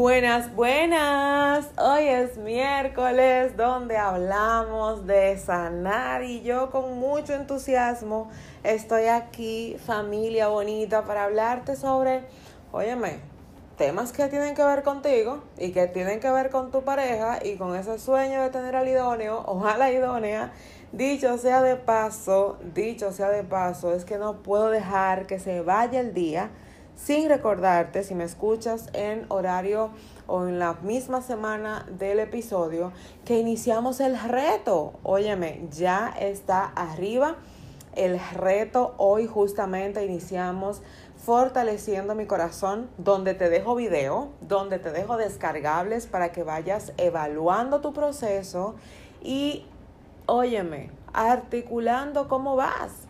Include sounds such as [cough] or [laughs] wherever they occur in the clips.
Buenas, buenas. Hoy es miércoles donde hablamos de sanar y yo con mucho entusiasmo estoy aquí, familia bonita, para hablarte sobre, óyeme, temas que tienen que ver contigo y que tienen que ver con tu pareja y con ese sueño de tener al idóneo o a la idónea. Dicho sea de paso, dicho sea de paso, es que no puedo dejar que se vaya el día sin recordarte, si me escuchas en horario o en la misma semana del episodio, que iniciamos el reto. Óyeme, ya está arriba el reto. Hoy justamente iniciamos fortaleciendo mi corazón, donde te dejo video, donde te dejo descargables para que vayas evaluando tu proceso y, óyeme, articulando cómo vas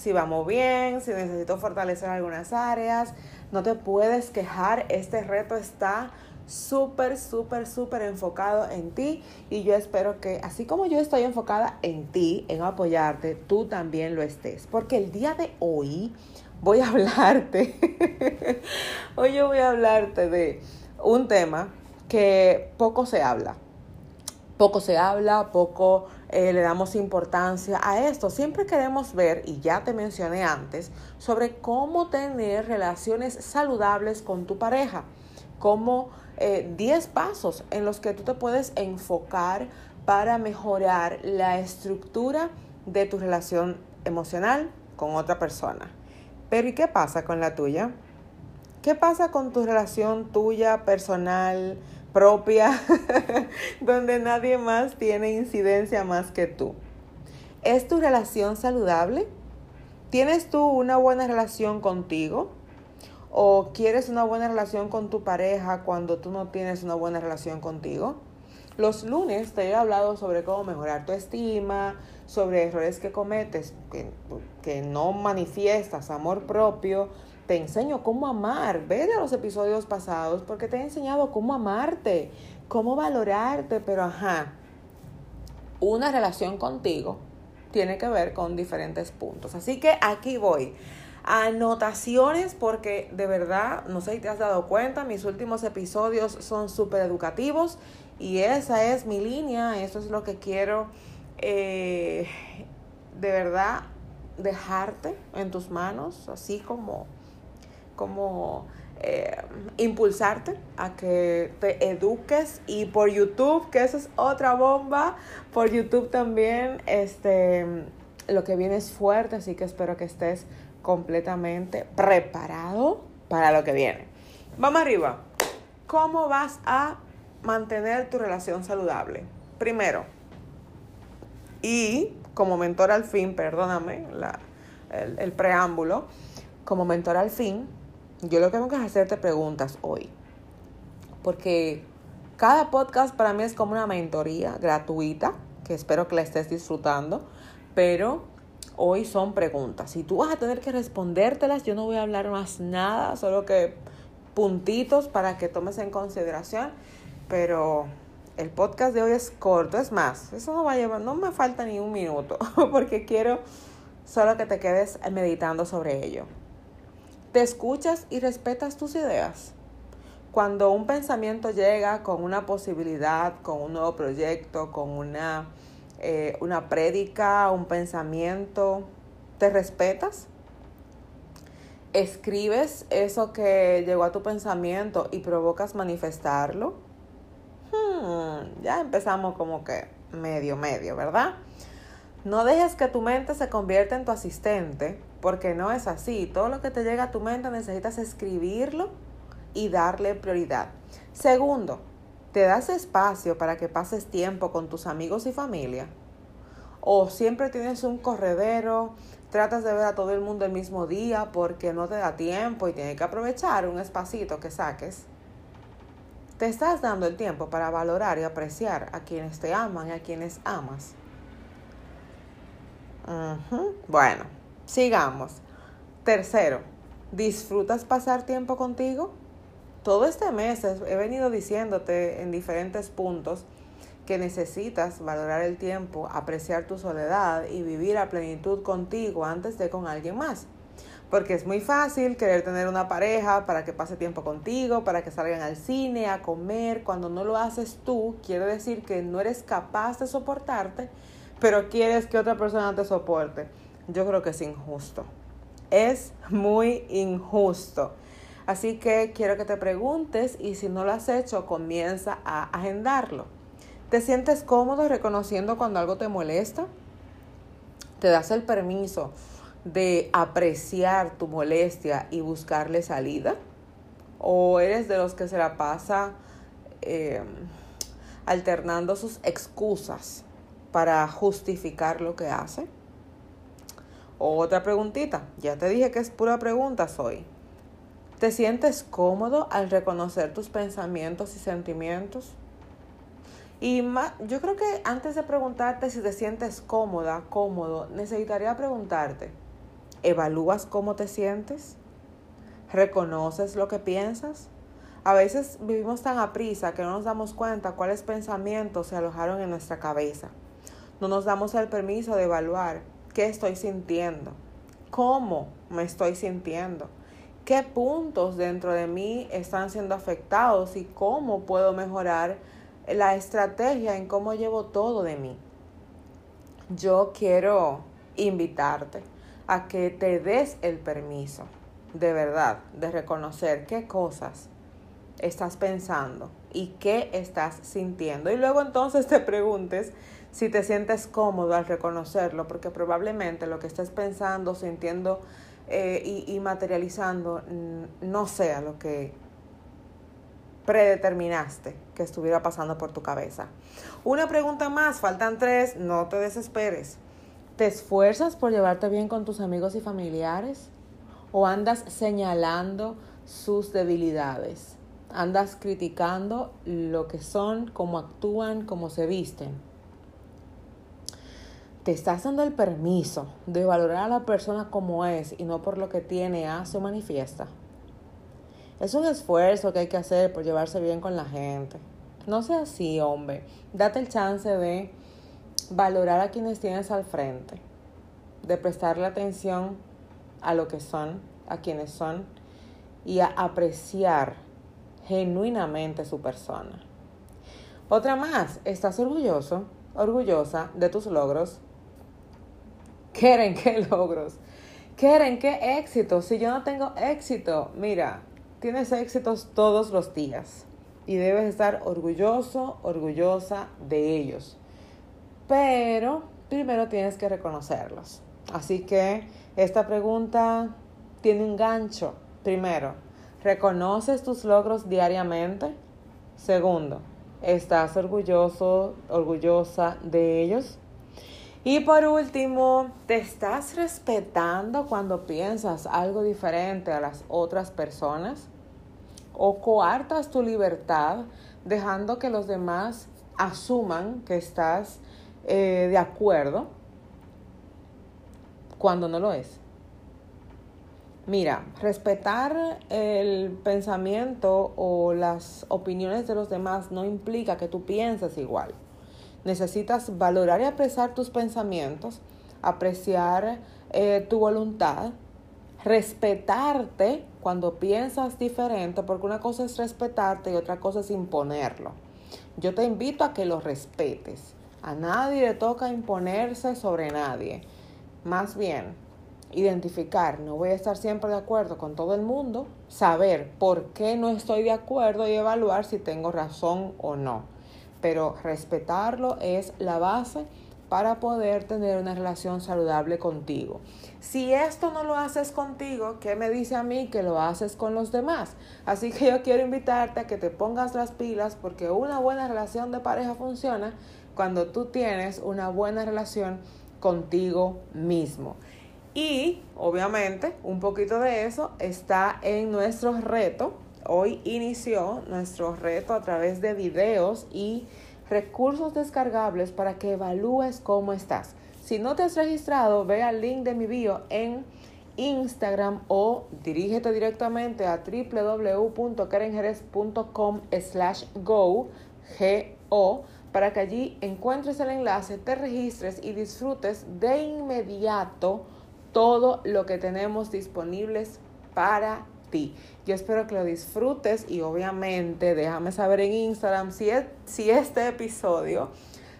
si vamos bien, si necesito fortalecer algunas áreas. No te puedes quejar, este reto está súper, súper, súper enfocado en ti y yo espero que así como yo estoy enfocada en ti, en apoyarte, tú también lo estés. Porque el día de hoy voy a [laughs] hablarte, hoy yo voy a hablarte de un tema que poco se habla. Poco se habla, poco eh, le damos importancia a esto. Siempre queremos ver, y ya te mencioné antes, sobre cómo tener relaciones saludables con tu pareja, como 10 eh, pasos en los que tú te puedes enfocar para mejorar la estructura de tu relación emocional con otra persona. Pero ¿y qué pasa con la tuya? ¿Qué pasa con tu relación tuya personal, propia, [laughs] donde nadie más tiene incidencia más que tú. ¿Es tu relación saludable? ¿Tienes tú una buena relación contigo? ¿O quieres una buena relación con tu pareja cuando tú no tienes una buena relación contigo? Los lunes te he hablado sobre cómo mejorar tu estima, sobre errores que cometes, que, que no manifiestas amor propio, te enseño cómo amar. Ve de los episodios pasados porque te he enseñado cómo amarte, cómo valorarte, pero ajá, una relación contigo tiene que ver con diferentes puntos. Así que aquí voy. Anotaciones porque de verdad, no sé si te has dado cuenta, mis últimos episodios son súper educativos y esa es mi línea, eso es lo que quiero eh, de verdad dejarte en tus manos, así como como eh, impulsarte a que te eduques y por YouTube, que esa es otra bomba, por YouTube también este, lo que viene es fuerte, así que espero que estés completamente preparado para lo que viene. Vamos arriba. ¿Cómo vas a mantener tu relación saludable? Primero, y como mentor al fin, perdóname el, el preámbulo, como mentor al fin, yo lo que tengo que hacerte preguntas hoy. Porque cada podcast para mí es como una mentoría gratuita, que espero que la estés disfrutando, pero hoy son preguntas. Si tú vas a tener que respondértelas, yo no voy a hablar más nada, solo que puntitos para que tomes en consideración, pero el podcast de hoy es corto, es más, eso no va a llevar, no me falta ni un minuto, [laughs] porque quiero solo que te quedes meditando sobre ello. Te escuchas y respetas tus ideas. Cuando un pensamiento llega con una posibilidad, con un nuevo proyecto, con una, eh, una prédica, un pensamiento, ¿te respetas? ¿Escribes eso que llegó a tu pensamiento y provocas manifestarlo? Hmm, ya empezamos como que medio, medio, ¿verdad? No dejes que tu mente se convierta en tu asistente porque no es así. Todo lo que te llega a tu mente necesitas escribirlo y darle prioridad. Segundo, ¿te das espacio para que pases tiempo con tus amigos y familia? ¿O siempre tienes un corredero, tratas de ver a todo el mundo el mismo día porque no te da tiempo y tienes que aprovechar un espacito que saques? te estás dando el tiempo para valorar y apreciar a quienes te aman y a quienes amas. Bueno, sigamos. Tercero, ¿disfrutas pasar tiempo contigo? Todo este mes he venido diciéndote en diferentes puntos que necesitas valorar el tiempo, apreciar tu soledad y vivir a plenitud contigo antes de con alguien más. Porque es muy fácil querer tener una pareja para que pase tiempo contigo, para que salgan al cine, a comer. Cuando no lo haces tú, quiere decir que no eres capaz de soportarte, pero quieres que otra persona te soporte. Yo creo que es injusto. Es muy injusto. Así que quiero que te preguntes y si no lo has hecho, comienza a agendarlo. ¿Te sientes cómodo reconociendo cuando algo te molesta? ¿Te das el permiso de apreciar tu molestia y buscarle salida? ¿O eres de los que se la pasa eh, alternando sus excusas para justificar lo que hace? Otra preguntita, ya te dije que es pura pregunta hoy. ¿Te sientes cómodo al reconocer tus pensamientos y sentimientos? Y yo creo que antes de preguntarte si te sientes cómoda, cómodo, necesitaría preguntarte, ¿evalúas cómo te sientes? ¿Reconoces lo que piensas? A veces vivimos tan a prisa que no nos damos cuenta cuáles pensamientos se alojaron en nuestra cabeza. No nos damos el permiso de evaluar qué estoy sintiendo, cómo me estoy sintiendo, qué puntos dentro de mí están siendo afectados y cómo puedo mejorar la estrategia en cómo llevo todo de mí. Yo quiero invitarte a que te des el permiso, de verdad, de reconocer qué cosas estás pensando y qué estás sintiendo. Y luego entonces te preguntes si te sientes cómodo al reconocerlo, porque probablemente lo que estés pensando, sintiendo eh, y, y materializando no sea lo que predeterminaste que estuviera pasando por tu cabeza. Una pregunta más, faltan tres, no te desesperes. ¿Te esfuerzas por llevarte bien con tus amigos y familiares? ¿O andas señalando sus debilidades? ¿Andas criticando lo que son, cómo actúan, cómo se visten? ¿Te estás dando el permiso de valorar a la persona como es y no por lo que tiene, hace o manifiesta? Es un esfuerzo que hay que hacer por llevarse bien con la gente. No sea así, hombre. Date el chance de valorar a quienes tienes al frente, de prestarle atención a lo que son, a quienes son y a apreciar genuinamente su persona. Otra más, ¿estás orgulloso, orgullosa de tus logros? ¿Quieren [laughs] qué logros? ¿Quieren qué éxito? Si yo no tengo éxito, mira, Tienes éxitos todos los días y debes estar orgulloso, orgullosa de ellos. Pero primero tienes que reconocerlos. Así que esta pregunta tiene un gancho. Primero, ¿reconoces tus logros diariamente? Segundo, ¿estás orgulloso, orgullosa de ellos? Y por último, ¿te estás respetando cuando piensas algo diferente a las otras personas? ¿O coartas tu libertad dejando que los demás asuman que estás eh, de acuerdo cuando no lo es? Mira, respetar el pensamiento o las opiniones de los demás no implica que tú pienses igual. Necesitas valorar y apreciar tus pensamientos, apreciar eh, tu voluntad, respetarte cuando piensas diferente, porque una cosa es respetarte y otra cosa es imponerlo. Yo te invito a que lo respetes. A nadie le toca imponerse sobre nadie. Más bien, identificar, no voy a estar siempre de acuerdo con todo el mundo, saber por qué no estoy de acuerdo y evaluar si tengo razón o no pero respetarlo es la base para poder tener una relación saludable contigo. Si esto no lo haces contigo, ¿qué me dice a mí que lo haces con los demás? Así que yo quiero invitarte a que te pongas las pilas porque una buena relación de pareja funciona cuando tú tienes una buena relación contigo mismo. Y obviamente un poquito de eso está en nuestro reto Hoy inició nuestro reto a través de videos y recursos descargables para que evalúes cómo estás. Si no te has registrado, ve al link de mi bio en Instagram o dirígete directamente a www.karenjerez.com slash go, G-O, para que allí encuentres el enlace, te registres y disfrutes de inmediato todo lo que tenemos disponibles para ti. Yo espero que lo disfrutes y obviamente déjame saber en Instagram si, si este episodio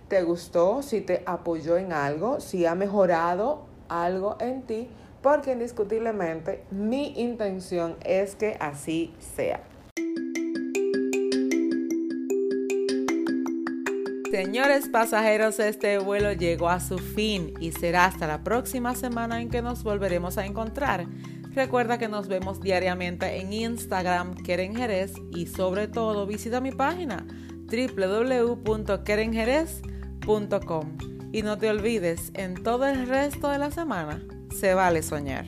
te gustó, si te apoyó en algo, si ha mejorado algo en ti, porque indiscutiblemente mi intención es que así sea. Señores pasajeros, este vuelo llegó a su fin y será hasta la próxima semana en que nos volveremos a encontrar. Recuerda que nos vemos diariamente en Instagram, Keren Jerez, y sobre todo visita mi página www.kerenjerez.com. Y no te olvides, en todo el resto de la semana se vale soñar.